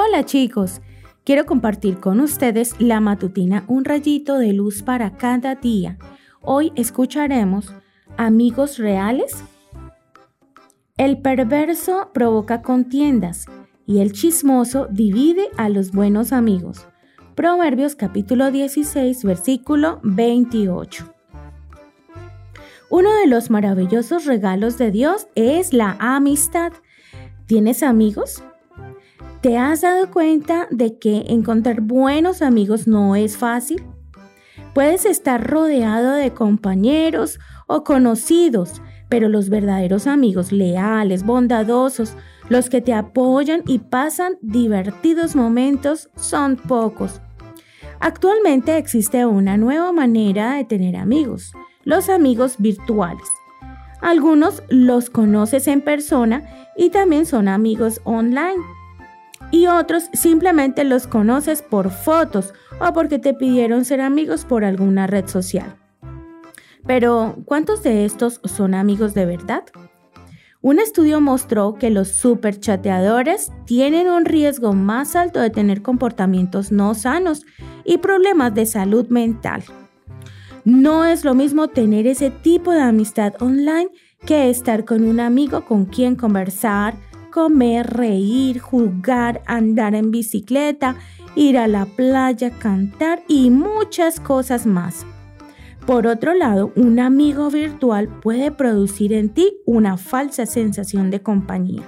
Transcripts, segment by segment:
Hola chicos, quiero compartir con ustedes la matutina Un rayito de luz para cada día. Hoy escucharemos Amigos reales. El perverso provoca contiendas y el chismoso divide a los buenos amigos. Proverbios capítulo 16, versículo 28. Uno de los maravillosos regalos de Dios es la amistad. ¿Tienes amigos? ¿Te has dado cuenta de que encontrar buenos amigos no es fácil? Puedes estar rodeado de compañeros o conocidos, pero los verdaderos amigos leales, bondadosos, los que te apoyan y pasan divertidos momentos son pocos. Actualmente existe una nueva manera de tener amigos, los amigos virtuales. Algunos los conoces en persona y también son amigos online y otros simplemente los conoces por fotos o porque te pidieron ser amigos por alguna red social. Pero, ¿cuántos de estos son amigos de verdad? Un estudio mostró que los superchateadores tienen un riesgo más alto de tener comportamientos no sanos y problemas de salud mental. No es lo mismo tener ese tipo de amistad online que estar con un amigo con quien conversar, comer, reír, jugar, andar en bicicleta, ir a la playa, cantar y muchas cosas más. Por otro lado, un amigo virtual puede producir en ti una falsa sensación de compañía.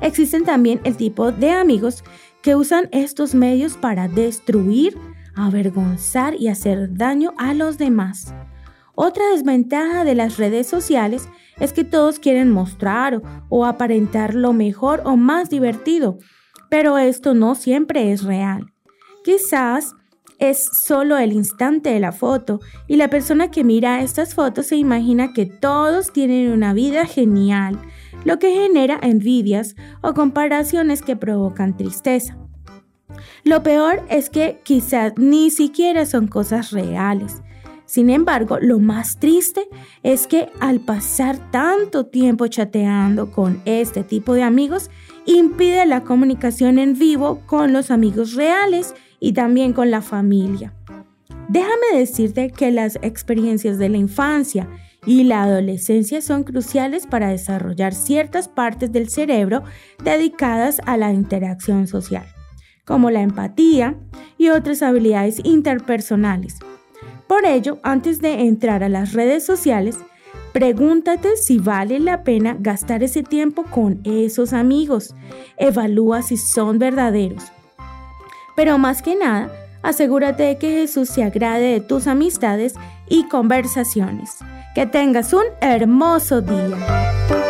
Existen también el tipo de amigos que usan estos medios para destruir, avergonzar y hacer daño a los demás. Otra desventaja de las redes sociales es que todos quieren mostrar o, aparentar lo mejor o más divertido, pero esto no siempre es real. Quizás es solo el instante de la foto y la persona que mira estas fotos se imagina que todos tienen una vida genial, lo que genera envidias o comparaciones que provocan tristeza. Lo peor es que quizás ni siquiera son cosas reales. Sin embargo, lo más triste es que al pasar tanto tiempo chateando con este tipo de amigos, impide la comunicación en vivo con los amigos reales y también con la familia. Déjame decirte que las experiencias de la infancia y la adolescencia son cruciales para desarrollar ciertas partes del cerebro dedicadas a la interacción social, como la empatía y otras habilidades interpersonales. Por ello, antes de entrar a las redes sociales, pregúntate si vale la pena gastar ese tiempo con esos amigos. Evalúa si son verdaderos. Pero más que nada, asegúrate de que Jesús se agrade de tus amistades y conversaciones. Que tengas un hermoso día.